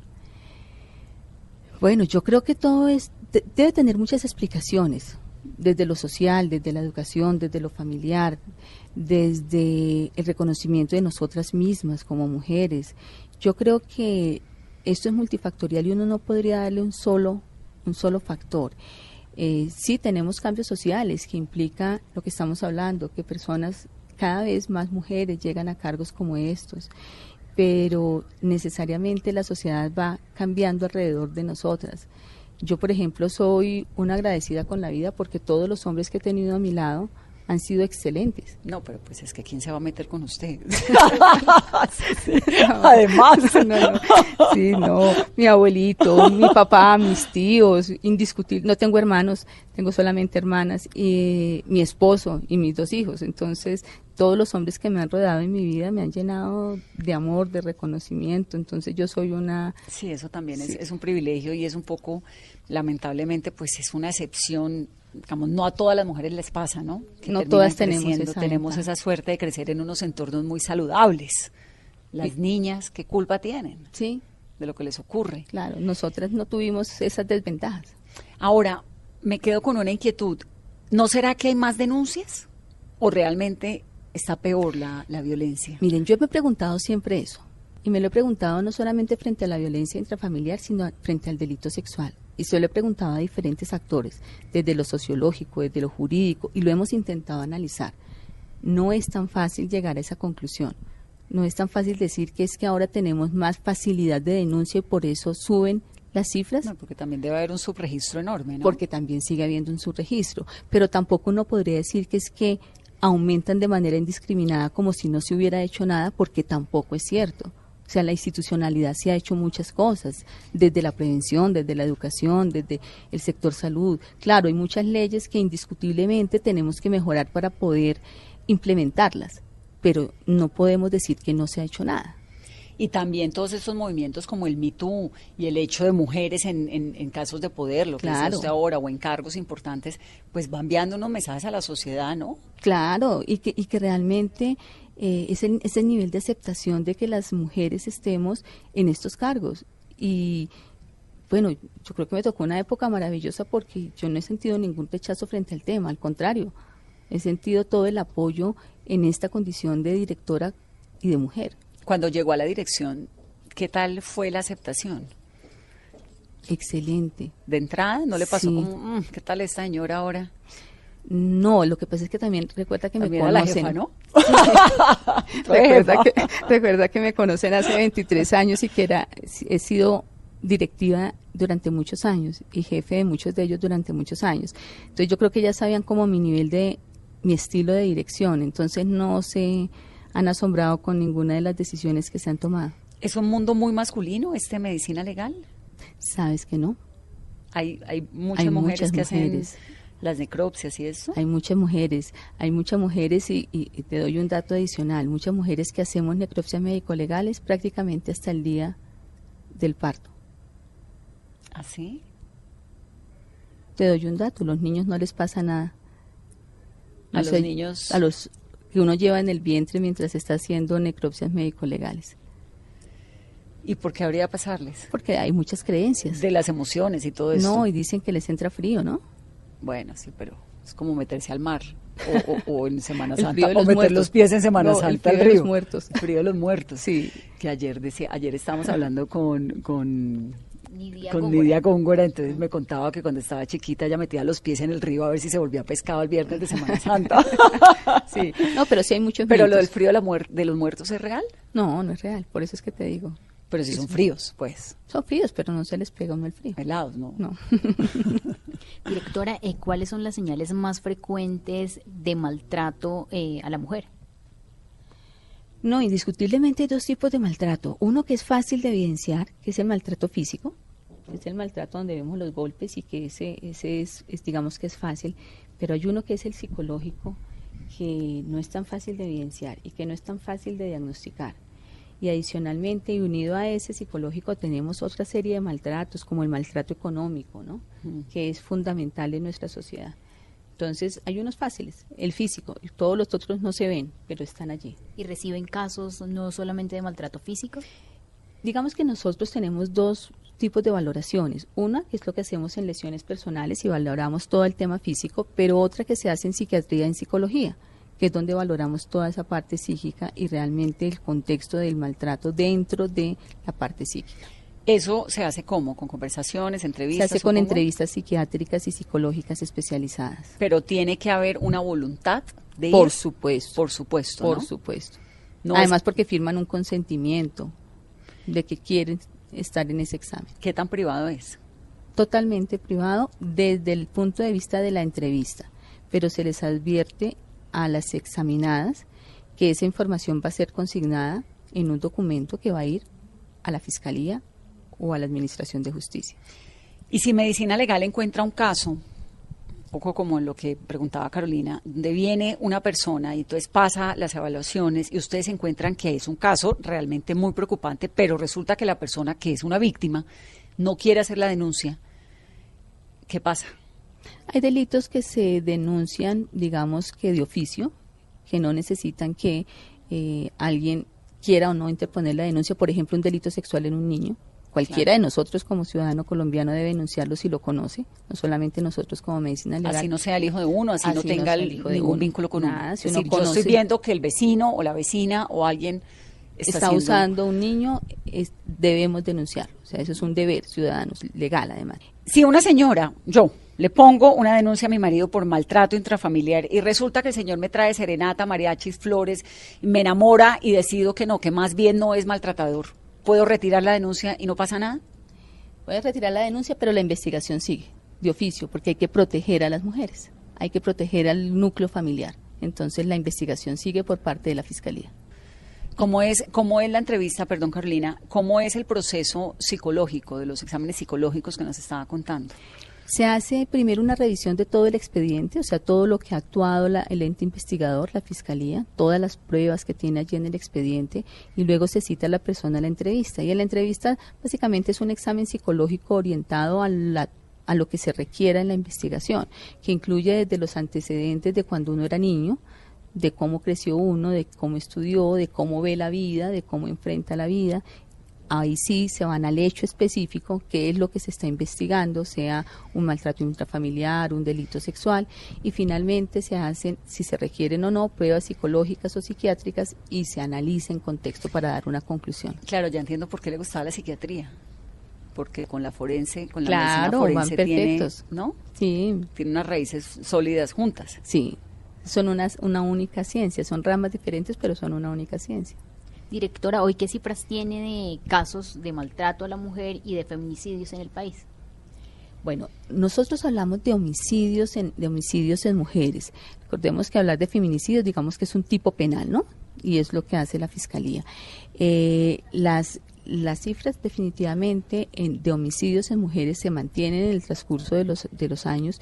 Bueno, yo creo que todo es de- debe tener muchas explicaciones, desde lo social, desde la educación, desde lo familiar, desde el reconocimiento de nosotras mismas como mujeres. Yo creo que esto es multifactorial y uno no podría darle un solo un solo factor. Eh, sí tenemos cambios sociales que implica lo que estamos hablando, que personas cada vez más mujeres llegan a cargos como estos, pero necesariamente la sociedad va cambiando alrededor de nosotras. Yo, por ejemplo, soy una agradecida con la vida porque todos los hombres que he tenido a mi lado han sido excelentes. No, pero pues es que ¿quién se va a meter con usted? *laughs* *laughs* Además. No, no. Sí, no. Mi abuelito, mi papá, mis tíos, indiscutible. No tengo hermanos, tengo solamente hermanas, y mi esposo y mis dos hijos. Entonces, todos los hombres que me han rodeado en mi vida me han llenado de amor, de reconocimiento. Entonces, yo soy una. Sí, eso también es, es un privilegio y es un poco, lamentablemente, pues es una excepción. Digamos, no a todas las mujeres les pasa, ¿no? Que No todas tenemos esa tenemos ventaja. esa suerte de crecer en unos entornos muy saludables. Las niñas, ¿qué culpa tienen Sí, de lo que les ocurre? claro. Nosotras no tuvimos esas desventajas. Ahora, me quedo con una inquietud. ¿No será que hay más denuncias? ¿O realmente está peor la, la violencia? Miren, yo me he preguntado siempre eso. Y me lo he preguntado no solamente frente a la violencia intrafamiliar, sino frente al delito sexual. Y se lo he preguntado a diferentes actores, desde lo sociológico, desde lo jurídico, y lo hemos intentado analizar. No es tan fácil llegar a esa conclusión. No es tan fácil decir que es que ahora tenemos más facilidad de denuncia y por eso suben las cifras. No, porque también debe haber un subregistro enorme, ¿no? porque también sigue habiendo un subregistro. Pero tampoco uno podría decir que es que aumentan de manera indiscriminada como si no se hubiera hecho nada, porque tampoco es cierto. O sea, la institucionalidad se ha hecho muchas cosas, desde la prevención, desde la educación, desde el sector salud. Claro, hay muchas leyes que indiscutiblemente tenemos que mejorar para poder implementarlas, pero no podemos decir que no se ha hecho nada. Y también todos estos movimientos como el Me Too y el hecho de mujeres en, en- en casos de poder, lo que Claro. usted ahora, o en cargos importantes, pues van enviando unos mensajes a la sociedad, ¿no? Claro, y que, y que realmente eh, ese, ese nivel de aceptación de que las mujeres estemos en estos cargos. Y bueno, yo creo que me tocó una época maravillosa porque yo no he sentido ningún rechazo frente al tema, al contrario, he sentido todo el apoyo en esta condición de directora y de mujer. Cuando llegó a la dirección, ¿qué tal fue la aceptación? Excelente. ¿De entrada? ¿No le pasó Sí. como, "Mm, qué tal esta señora ahora? No, lo que pasa es que también recuerda que También me era la conocen. jefa, ¿no? *laughs* recuerda, que, *laughs* recuerda que me conocen hace 23 años y que era, he sido directiva durante muchos años y jefe de muchos de ellos durante muchos años. Entonces yo creo que ya sabían como mi nivel de, mi estilo de dirección, entonces no se han asombrado con ninguna de las decisiones que se han tomado. ¿Es un mundo muy masculino este medicina legal? ¿Sabes que no? Hay, hay muchas Hay mujeres muchas que mujeres. hacen las necropsias y eso. Hay muchas mujeres, hay muchas mujeres y, y- y te doy un dato adicional, muchas mujeres que hacemos necropsias médico-legales prácticamente hasta el día del parto. ¿Así? Te doy un dato, los niños no les pasa nada. A los niños- A los que uno lleva en el vientre mientras está haciendo necropsias médico-legales. ¿Y por qué habría pasarles? Porque hay muchas creencias. De las emociones y todo eso. No, y dicen que les entra frío, ¿no? Bueno, sí, pero es como meterse al mar. O, o- *laughs* o en Semana El Santa. frío de O meter muertos. los pies en Semana No, el Santa frío al de los río. muertos. El frío de los muertos. Sí. Que ayer decía, ayer estábamos hablando con, con, Nidia con Góngora. Nidia Góngora, entonces me contaba que cuando estaba chiquita ella metía los pies en el río a ver si se volvía pescado el viernes de Semana Santa. *laughs* Sí. No, pero sí hay muchos Pero lo del mitos. frío de, la muer- de los muertos es real. No, no es real, por eso es que te digo. Pero si son fríos, pues, Son fríos, pero no se les pega uno el frío. helados, ¿no? No. *laughs* Directora, eh, ¿cuáles son las señales más frecuentes de maltrato eh, a la mujer? No, indiscutiblemente hay dos tipos de maltrato. Uno que es fácil de evidenciar, que es el maltrato físico, que es el maltrato donde vemos los golpes y que ese, ese es, es, digamos que es fácil, pero hay uno que es el psicológico, que no es tan fácil de evidenciar y que no es tan fácil de diagnosticar. Y adicionalmente, y unido a ese psicológico, tenemos otra serie de maltratos, como el maltrato económico, ¿no? que es fundamental en nuestra sociedad. Entonces, hay unos fáciles, el físico, todos los otros no se ven, pero están allí. ¿Y reciben casos no solamente de maltrato físico? Digamos que nosotros tenemos dos tipos de valoraciones. Una, que es lo que hacemos en lesiones personales y valoramos todo el tema físico, pero otra que se hace en psiquiatría y en psicología, que es donde valoramos toda esa parte psíquica y realmente el contexto del maltrato dentro de la parte psíquica. ¿Eso se hace cómo? ¿Con conversaciones, Se entrevistas? hace con entrevistas psiquiátricas y psicológicas especializadas. Pero tiene que haber una voluntad de Por ir. supuesto. Por supuesto, Por ¿no? supuesto. No Además es- porque firman un consentimiento de que quieren estar en ese examen. ¿Qué tan privado es? totalmente privado desde el punto de vista de la entrevista, pero se les advierte a las examinadas que esa información va a ser consignada en un documento que va a ir a la Fiscalía o a la Administración de Justicia. Y si Medicina Legal encuentra un caso, poco como lo que preguntaba Carolina, donde viene una persona y entonces pasa las evaluaciones y ustedes encuentran que es un caso realmente muy preocupante, pero resulta que la persona que es una víctima no quiere hacer la denuncia, ¿qué pasa? Hay delitos que se denuncian, digamos que de oficio, que no necesitan que eh, alguien quiera o no interponer la denuncia, por ejemplo, un delito sexual en un niño. Cualquiera de nosotros como ciudadano colombiano debe denunciarlo si lo conoce, no solamente nosotros como medicina legal. Así no sea el hijo de uno, así, no Así no tenga el hijo de ningún uno. vínculo con Nada, uno. si Es uno decir, yo estoy conoce- viendo que el vecino o la vecina o alguien está, está, haciendo- usando un niño, es- debemos denunciarlo. O sea, eso es un deber ciudadano, legal además. Si una señora, yo, le pongo una denuncia a mi marido por maltrato intrafamiliar y resulta que el señor me trae serenata, mariachis, flores, me enamora y decido que no, que más bien no es maltratador, ¿puedo retirar la denuncia y no pasa nada? Puedes retirar la denuncia, pero la investigación sigue de oficio, porque hay que proteger a las mujeres, hay que proteger al núcleo familiar. Entonces la investigación sigue por parte de la Fiscalía. ¿Cómo es, ¿Cómo es la entrevista, perdón Carolina, cómo es el proceso psicológico de los exámenes psicológicos que nos estaba contando? Se hace primero una revisión de todo el expediente, o sea, todo lo que ha actuado la- el ente investigador, la fiscalía, todas las pruebas que tiene allí en el expediente, y luego se cita a la persona a la entrevista. Y en la entrevista básicamente es un examen psicológico orientado a la a lo que se requiera en la investigación, que incluye desde los antecedentes de cuando uno era niño, de cómo creció uno, de cómo estudió, de cómo ve la vida, de cómo enfrenta la vida. Ahí sí se van al hecho específico, qué es lo que se está investigando, sea un maltrato intrafamiliar, un delito sexual, y finalmente se hacen, si se requieren o no, pruebas psicológicas o psiquiátricas y se analiza en contexto para dar una conclusión. Claro, ya entiendo por qué le gustaba la psiquiatría. Porque con la forense, con la Claro, medicina van forense tiene, perfectos. ¿no? Sí, Tiene unas raíces sólidas juntas. sí, son unas, una única ciencia, son ramas diferentes, pero son una única ciencia. Directora, ¿hoy qué cifras tiene de casos de maltrato a la mujer y de feminicidios en el país? Bueno, nosotros hablamos de homicidios en, de homicidios en mujeres. Recordemos que hablar de feminicidios, digamos que es un tipo penal, ¿no? Y es lo que hace la fiscalía. Eh, las las cifras definitivamente en- de homicidios en mujeres se mantienen en el transcurso de los de los años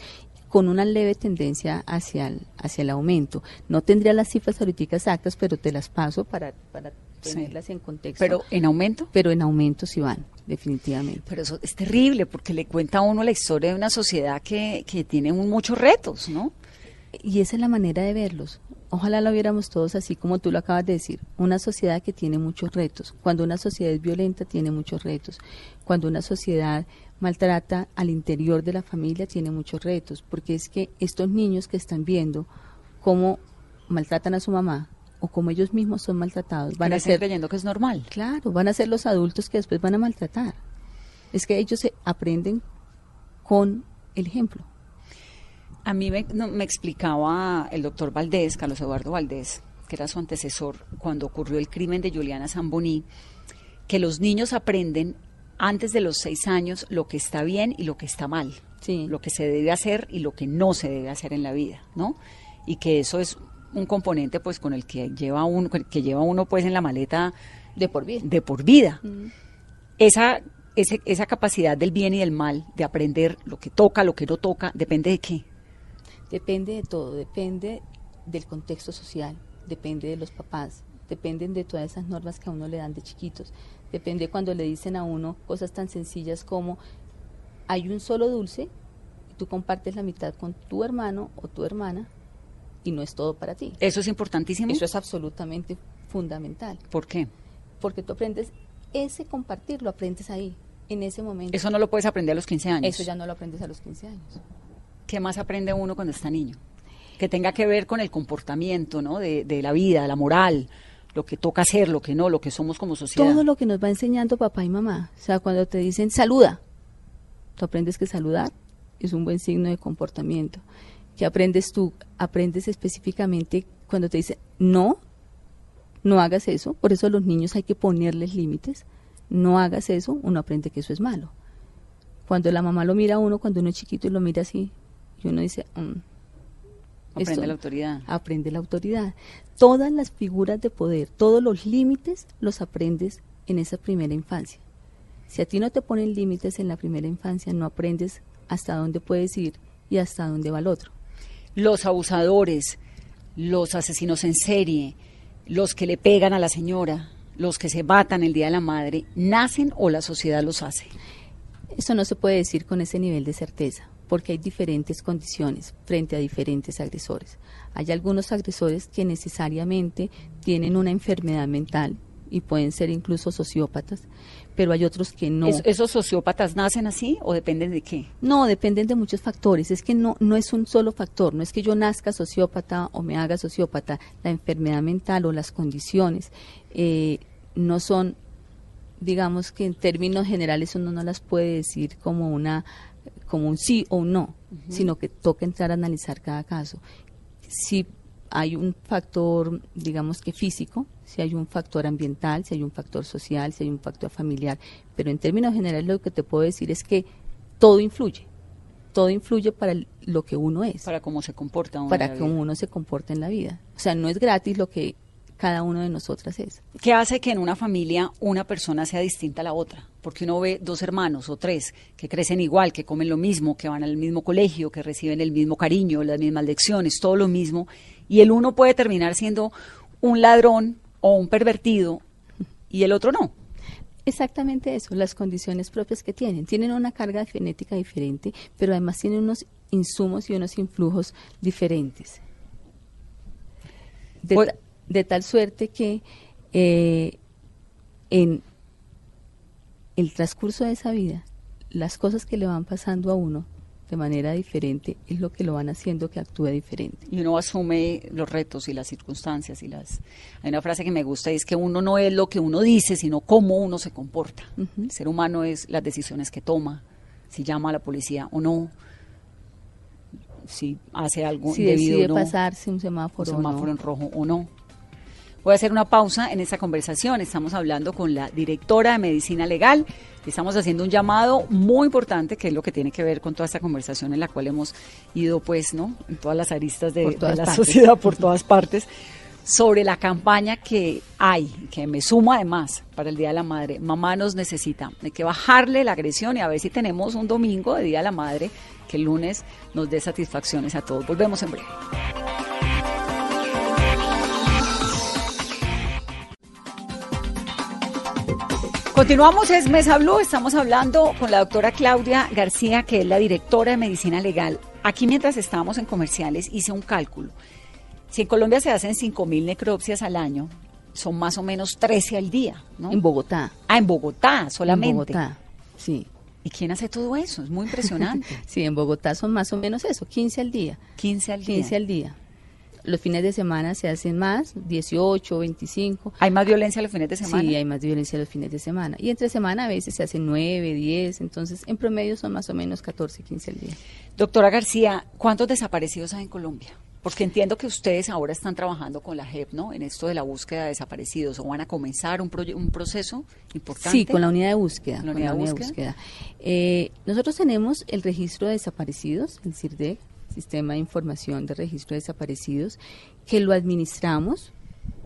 con una leve tendencia hacia el, hacia el aumento. No tendría las cifras ahorita exactas, pero te las paso para, para Sí. tenerlas en contexto. Pero en aumento. pero en aumento sí van, definitivamente. Pero eso es terrible porque le cuenta a uno la historia de una sociedad que, que tiene un- muchos retos, ¿no? Y esa es la manera de verlos. Ojalá lo viéramos todos así como tú lo acabas de decir. Una sociedad que tiene muchos retos. Cuando una sociedad es violenta, tiene muchos retos. Cuando una sociedad maltrata al interior de la familia, tiene muchos retos. Porque es que estos niños que están viendo cómo maltratan a su mamá o cómo ellos mismos son maltratados, van a ser creyendo que es normal. Claro, van a ser los adultos que después van a maltratar. Es que ellos se aprenden con el ejemplo. A mí me, no, me explicaba el doctor Valdés, Carlos Eduardo Valdés, que era su antecesor, cuando ocurrió el crimen de Juliana Zamboní, que los niños aprenden antes de los seis años lo que está bien y lo que está mal, Sí. lo que se debe hacer y lo que no se debe hacer en la vida, ¿no? Y que eso es un componente, pues, con el que lleva uno, que lleva uno, pues, en la maleta De por vida. de por vida. Esa, ese- esa capacidad del bien y del mal, de aprender lo que toca, lo que no toca, depende de qué. Depende de todo, depende del contexto social, depende de los papás, dependen de todas esas normas que a uno le dan de chiquitos, depende cuando le dicen a uno cosas tan sencillas como hay un solo dulce y tú compartes la mitad con tu hermano o tu hermana y no es todo para ti. Eso es importantísimo. Eso es absolutamente fundamental, ¿Por qué? porque tú aprendes ese compartir, lo aprendes ahí, en ese momento. Eso no lo puedes aprender a los 15 años. Eso ya no lo aprendes a los 15 años. ¿Qué más aprende uno cuando está niño? Que tenga que ver con el comportamiento, ¿no? De, de la vida, la moral, lo que toca hacer, lo que no, lo que somos como sociedad. Todo lo que nos va enseñando papá y mamá. O sea, cuando te dicen saluda, tú aprendes que saludar es un buen signo de comportamiento. ¿Qué aprendes tú? Aprendes específicamente cuando te dicen no, no hagas eso. Por eso a los niños hay que ponerles límites. No hagas eso, uno aprende que eso es malo. Cuando la mamá lo mira a uno, cuando uno es chiquito y lo mira así, y uno dice, "Mm, Aprende esto- la autoridad. aprende la autoridad. Todas las figuras de poder, todos los límites los aprendes en esa primera infancia. Si a ti no te ponen límites en la primera infancia, no aprendes hasta dónde puedes ir y hasta dónde va el otro. Los abusadores, los asesinos en serie, los que le pegan a la señora, los que se matan el Día de la Madre, ¿nacen o la sociedad los hace? Eso no se puede decir con ese nivel de certeza, porque hay diferentes condiciones frente a diferentes agresores. Hay algunos agresores que necesariamente tienen una enfermedad mental y pueden ser incluso sociópatas, pero hay otros que no. ¿Es- ¿Esos sociópatas nacen así o dependen de qué? No, dependen de muchos factores. Es que no, no es un solo factor. No es que yo nazca sociópata o me haga sociópata. La enfermedad mental o las condiciones eh, no son, digamos que en términos generales uno no las puede decir como una, como un sí o un no, sino que toca entrar a analizar cada caso. Si hay un factor, digamos que físico, si hay un factor ambiental, si hay un factor social, si hay un factor familiar, pero en términos generales lo que te puedo decir es que todo influye, todo influye para lo que uno es, Para cómo se comporta uno para vida. uno se comporta en la vida. O sea, no es gratis lo que cada uno de nosotras es. ¿Qué hace que en una familia una persona sea distinta a la otra? Porque uno ve dos hermanos o tres que crecen igual, que comen lo mismo, que van al mismo colegio, que reciben el mismo cariño, las mismas lecciones, todo lo mismo, y el uno puede terminar siendo un ladrón o un pervertido y el otro no. Exactamente eso, las condiciones propias que tienen. Tienen una carga genética diferente, pero además tienen unos insumos y unos influjos diferentes. De, ta- de tal suerte que eh, en el transcurso de esa vida, las cosas que le van pasando a uno de manera diferente es lo que lo van haciendo que actúe diferente. Y uno asume los retos y las circunstancias y las... Hay una frase que me gusta y es que uno no es lo que uno dice, sino cómo uno se comporta. Ujú. El ser humano es las decisiones que toma, si llama a la policía o no, si hace algo Si indebido decide o no, pasarse un un semáforo, o no. semáforo en rojo o no. Voy a hacer una pausa en esta conversación. Estamos hablando con la directora de Medicina Legal. Estamos haciendo un llamado muy importante, que es lo que tiene que ver con toda esta conversación en la cual hemos ido, pues, ¿no? En todas las aristas de, de la partes. sociedad, por todas partes, sobre la campaña que hay, que me sumo además para el Día de la Madre. Mamá nos necesita. Hay que bajarle la agresión y a ver si tenemos un domingo de Día de la Madre que el lunes nos dé satisfacciones a todos. Volvemos en breve. Continuamos, es Mesa Blue, estamos hablando con la doctora Claudia García, que es la directora de Medicina Legal. Aquí mientras estábamos en comerciales hice un cálculo. Si en Colombia se hacen 5.000 necropsias al año, son más o menos 13 al día, ¿no? En Bogotá. ah, en Bogotá solamente. En Bogotá, sí. ¿Y quién hace todo eso? Es muy impresionante. *laughs* Sí, en Bogotá son más o menos eso, 15 al día. 15 al día. 15 al día. Los fines de semana se hacen más, 18, 25. ¿Hay más violencia los fines de semana? Sí, hay más violencia los fines de semana. Y entre semana a veces se hacen 9, 10, entonces en promedio son más o menos 14, 15 al día. Doctora García, ¿cuántos desaparecidos hay en Colombia? Porque entiendo que ustedes ahora están trabajando con la JEP, ¿no? En esto de la búsqueda de desaparecidos, o van a comenzar un, un proceso importante. Sí, con la unidad de búsqueda. Con la con unidad de búsqueda. Eh, nosotros tenemos el registro de desaparecidos, el CIRDEC, Sistema de Información de Registro de Desaparecidos, que lo administramos,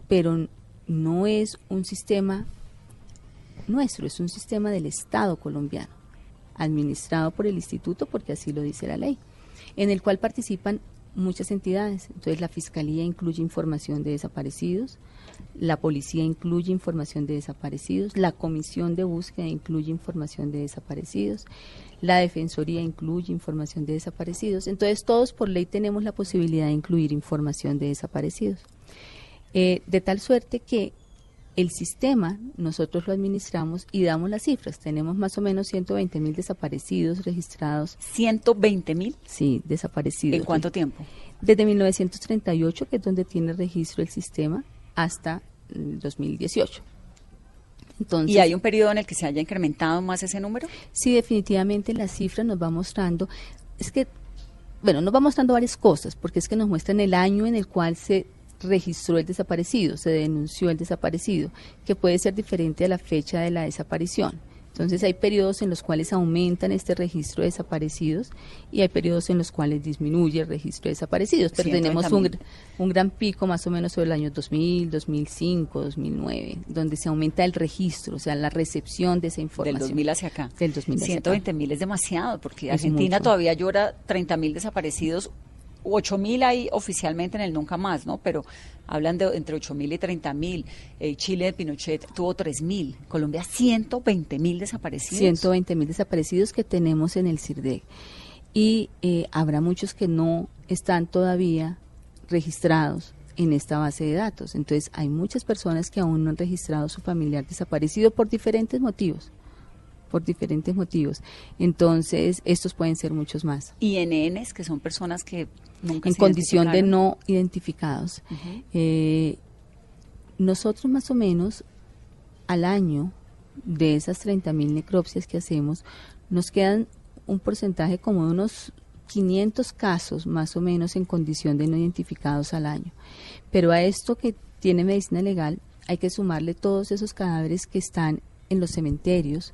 pero no es un sistema nuestro, es un sistema del Estado colombiano, administrado por el instituto porque así lo dice la ley, en el cual participan muchas entidades. Entonces la Fiscalía incluye información de desaparecidos, la Policía incluye información de desaparecidos, la Comisión de Búsqueda incluye información de desaparecidos, la Defensoría incluye información de desaparecidos. Entonces todos por ley tenemos la posibilidad de incluir información de desaparecidos. Eh, de tal suerte que el sistema nosotros lo administramos y damos las cifras. Tenemos más o menos 120 mil desaparecidos registrados. 120 mil. Sí, desaparecidos. ¿En cuánto tiempo? Desde 1938, que es donde tiene registro el sistema, hasta el 2018. Entonces, ¿Y hay un periodo en el que se haya incrementado más ese número? Sí, definitivamente la cifra nos va mostrando, es que, bueno, nos va mostrando varias cosas, porque es que nos muestran el año en el cual se registró el desaparecido, se denunció el desaparecido, que puede ser diferente a la fecha de la desaparición. Entonces hay periodos en los cuales aumentan este registro de desaparecidos y hay periodos en los cuales disminuye el registro de desaparecidos. Pero 130.000. tenemos un, un gran pico más o menos sobre el año 2000, 2005, 2009, donde se aumenta el registro, o sea, la recepción de esa información. Del 2000 hacia acá. Del 2000 hacia acá. 120 mil es demasiado, porque Es Argentina mucho. todavía llora 30 mil desaparecidos. 8 mil hay oficialmente en el Nunca Más, ¿no? Pero hablan de entre 8 mil y 30 mil. Eh, Chile de Pinochet tuvo 3 mil. Colombia 120 mil desaparecidos. 120 mil desaparecidos que tenemos en el CIRDEC. Y eh, habrá muchos que no están todavía registrados en esta base de datos. Entonces, hay muchas personas que aún no han registrado su familiar desaparecido por diferentes motivos. Por diferentes motivos. Entonces, estos pueden ser muchos más. Y NNs, que son personas que nunca En se condición de no identificados. Eh, nosotros más o menos al año de esas 30 mil necropsias que hacemos, nos quedan un porcentaje como de unos 500 casos más o menos en condición de no identificados al año. Pero a esto que tiene medicina legal hay que sumarle todos esos cadáveres que están en los cementerios,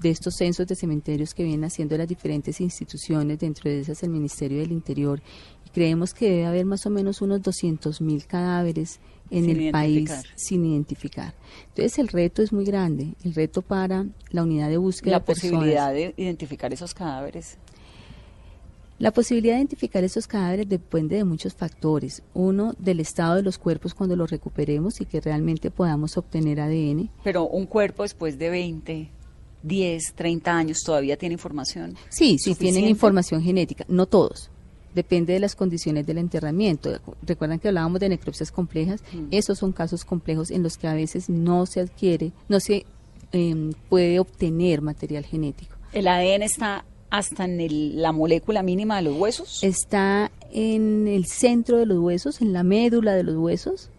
de estos censos de cementerios que vienen haciendo las diferentes instituciones, dentro de esas el Ministerio del Interior, y creemos que debe haber más o menos unos 200 mil cadáveres en Sin el país sin identificar. Entonces el reto es muy grande, el reto para la unidad de búsqueda La de personas. posibilidad de identificar esos cadáveres. La posibilidad de identificar esos cadáveres depende de muchos factores. Uno, del estado de los cuerpos cuando los recuperemos y que realmente podamos obtener ADN. Pero un cuerpo después de 20, 10, 30 años todavía tiene información. Sí, sí, tienen información genética, no todos. Depende de las condiciones del enterramiento. Recuerdan que hablábamos de necropsias complejas. Mm. Esos son casos complejos en los que a veces no se adquiere, no se em, puede obtener material genético. El ADN está hasta en el- la molécula mínima de los huesos. Está en el centro de los huesos, en la médula de los huesos,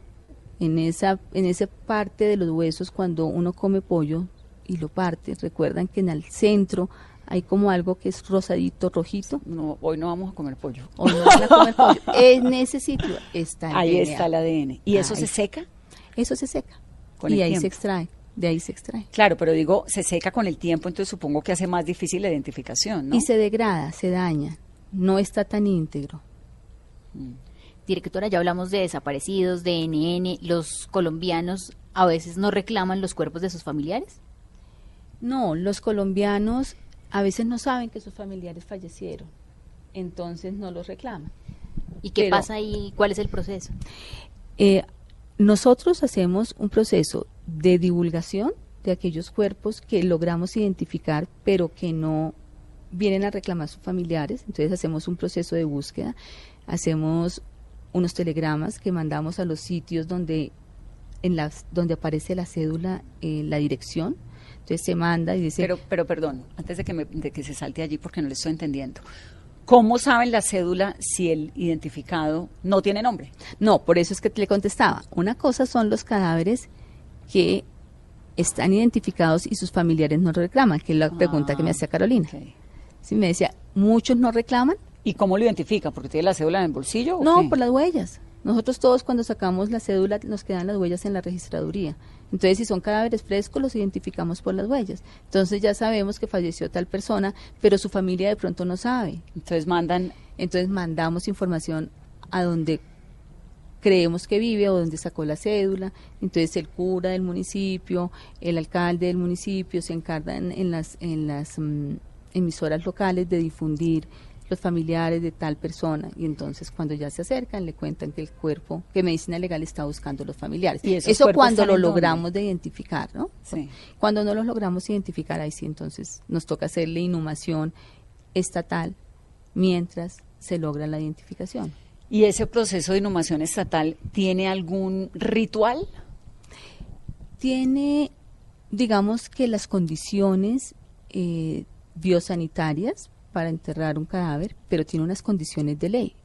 en esa, en esa parte de los huesos cuando uno come pollo y lo parte. Recuerdan que en el centro hay como algo que es rosadito, rojito. No, hoy no vamos a comer pollo. O no van a comer *laughs* pollo. En ese sitio está el Ahí DNA. está el ADN. ¿Y eso Ahí se seca? Eso se seca. Con y el ahí tiempo. se extrae. De ahí se extrae. Claro, pero digo, se seca con el tiempo, entonces supongo que hace más difícil la identificación, ¿no? Y se degrada, se daña. No está tan íntegro. Directora, ya hablamos de desaparecidos, de NN. ¿Los colombianos a veces no reclaman los cuerpos de sus familiares? No, los colombianos a veces no saben que sus familiares fallecieron. Entonces no los reclaman. ¿Y qué Pero- pasa ahí? ¿Cuál es el proceso? Eh, nosotros hacemos un proceso de divulgación de aquellos cuerpos que logramos identificar, pero que no vienen a reclamar sus familiares. Entonces hacemos un proceso de búsqueda, hacemos unos telegramas que mandamos a los sitios donde en las donde aparece la cédula, eh, la dirección. Entonces se manda y dice Pero, pero perdón, antes de que, me- de que se salte allí porque no le estoy entendiendo. ¿Cómo saben la cédula si el identificado no tiene nombre? No, por eso es que le contestaba. Una cosa son los cadáveres que están identificados y sus familiares no reclaman, que es la pregunta que me hacía Carolina. Sí, me decía, ¿muchos no reclaman? ¿Y cómo lo identifica? ¿Porque tiene la cédula en el bolsillo? o No, qué? por las huellas. Nosotros todos cuando sacamos la cédula nos quedan las huellas en la registraduría. Entonces, si son cadáveres frescos, los identificamos por las huellas. Entonces ya sabemos que falleció tal persona, pero su familia de pronto no sabe. Entonces mandan, Entonces mandamos información a donde creemos que vive o donde sacó la cédula. Entonces el cura del municipio, el alcalde del municipio se encargan en las, en las mm, emisoras locales de difundir los familiares de tal persona y entonces cuando ya se acercan le cuentan que el cuerpo, que medicina legal está buscando los familiares. ¿Y esos Eso cuando lo logramos de identificar, ¿no? sí. Cuando no los logramos identificar, ahí sí, entonces nos toca hacerle inhumación estatal mientras se logra la identificación. ¿Y ese proceso de inhumación estatal tiene algún ritual? Tiene, digamos que las condiciones eh, biosanitarias para enterrar un cadáver, pero tiene unas condiciones de ley.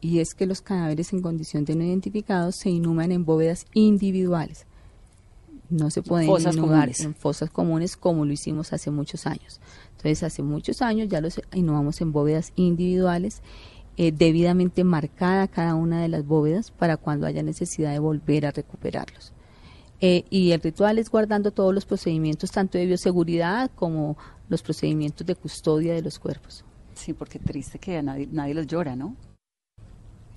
Y es que los cadáveres en condición de no identificados se inhuman en bóvedas individuales. No se pueden Fosas inhumar comunes. en fosas comunes como lo hicimos hace muchos años. Entonces, hace muchos años ya los inhumamos en bóvedas individuales, eh, debidamente marcada cada una de las bóvedas para cuando haya necesidad de volver a recuperarlos. Eh, y el ritual es guardando todos los procedimientos, tanto de bioseguridad como los procedimientos de custodia de los cuerpos. Sí, porque triste que a nadie, nadie los llora, ¿no?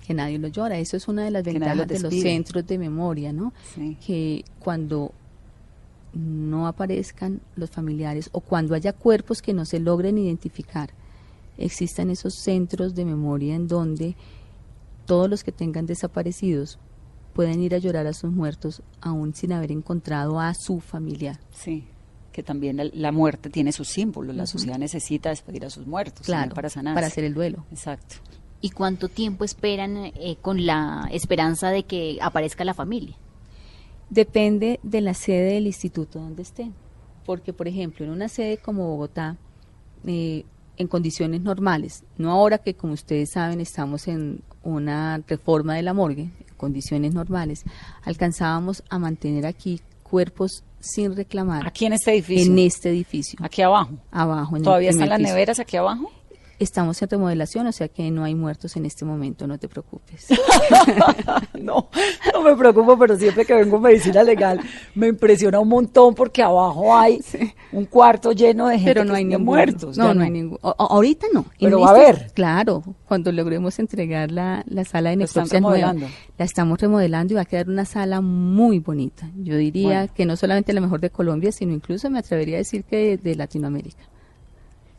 Que nadie los llora. Eso es una de las Que nadie los ventajas de los centros de memoria, ¿no? Sí. Que cuando no aparezcan los familiares o cuando haya cuerpos que no se logren identificar, existan esos centros de memoria en donde todos los que tengan desaparecidos pueden ir a llorar a sus muertos aún sin haber encontrado a su familiar. Sí, que también la, la muerte tiene sus símbolos. La sociedad necesita despedir a sus muertos Claro, para sanar. para hacer el duelo. Exacto. ¿Y cuánto tiempo esperan eh, con la esperanza de que aparezca la familia? Depende de la sede del instituto donde estén. Porque, por ejemplo, en una sede como Bogotá, eh, en condiciones normales, no ahora que, como ustedes saben, estamos en una reforma de la morgue, en condiciones normales, alcanzábamos a mantener aquí cuerpos sin reclamar Aquí en este edificio. en este edificio, Aquí abajo. abajo. En el ¿Todavía están las neveras aquí abajo? Estamos en remodelación, o sea que no hay muertos en este momento, no te preocupes. *laughs* no, no me preocupo, pero siempre que vengo a medicina legal me impresiona un montón porque abajo hay un cuarto lleno de gente pero no que hay de ningún, muertos. No, no, hay ningún. ahorita no. Pero va a haber. Claro, cuando logremos entregar la, la sala de necropsia nueva, la estamos remodelando y va a quedar una sala muy bonita. Yo diría Bueno. que no solamente la mejor de Colombia, sino incluso me atrevería a decir que de, de Latinoamérica.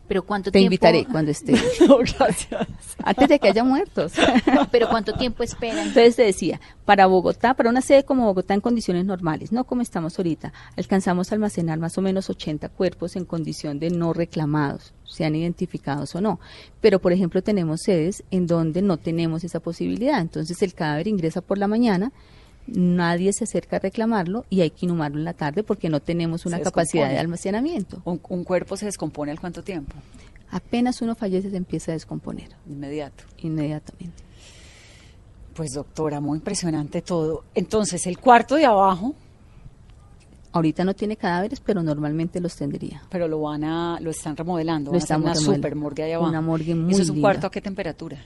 Pero cuánto Te tiempo invitaré cuando *laughs* esté. No, gracias. antes de que haya muertos. *laughs* Pero cuánto tiempo esperan? Entonces te decía, para Bogotá, para una sede como Bogotá en condiciones normales, no como estamos ahorita, alcanzamos a almacenar más o menos 80 cuerpos en condición de no reclamados, sean identificados o no. Pero, por ejemplo, tenemos sedes en donde no tenemos esa posibilidad. Entonces el cadáver ingresa por la mañana, nadie se acerca a reclamarlo y hay que inhumarlo en la tarde porque no tenemos una capacidad de almacenamiento. Un, un cuerpo se descompone al cuánto tiempo? Apenas uno fallece se empieza a descomponer Inmediato. inmediatamente. Pues doctora, muy impresionante todo. Entonces, el cuarto de abajo, Ahorita no tiene cadáveres, pero normalmente los tendría. pero lo van a, lo están remodelando, Lo van a hacer una super morgue allá abajo. Una morgue muy ¿Eso es un linda. cuarto a qué temperatura?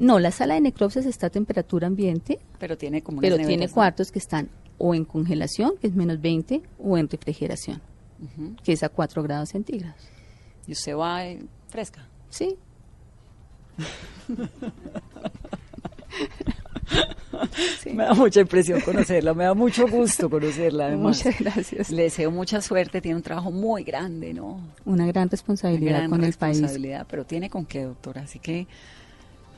No, la sala de necropsias está a temperatura ambiente, Pero tiene como pero tiene cuartos que están o en congelación, que es menos 20, o en refrigeración, que es a 4 grados centígrados. ¿Y usted va eh, fresca? *laughs* Sí. Me da mucha impresión conocerla, me da mucho gusto conocerla. Además. Muchas gracias. Le deseo mucha suerte, tiene un trabajo muy grande, ¿no? Una gran responsabilidad Gran con el país. responsabilidad, pero tiene con qué, doctora. Así que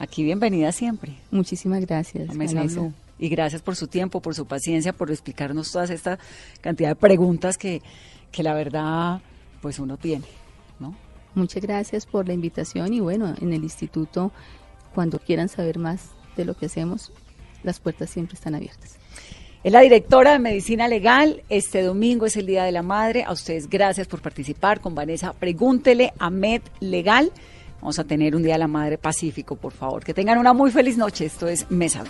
aquí bienvenida siempre Muchísimas gracias. a Mesa Vanessa. Blue. Y gracias por su tiempo, por su paciencia, por explicarnos todas esta cantidad de preguntas que, que la verdad, pues uno tiene, ¿no? Muchas gracias por la invitación y bueno, en el instituto, cuando quieran saber más de lo que hacemos, las puertas siempre están abiertas. Es la directora de Medicina Legal. Este domingo es el Día de la Madre. A ustedes gracias por participar con Vanessa. Pregúntele a Med Legal. Vamos a tener un Día de la Madre pacífico, por favor. Que tengan una muy feliz noche. Esto es Mesa.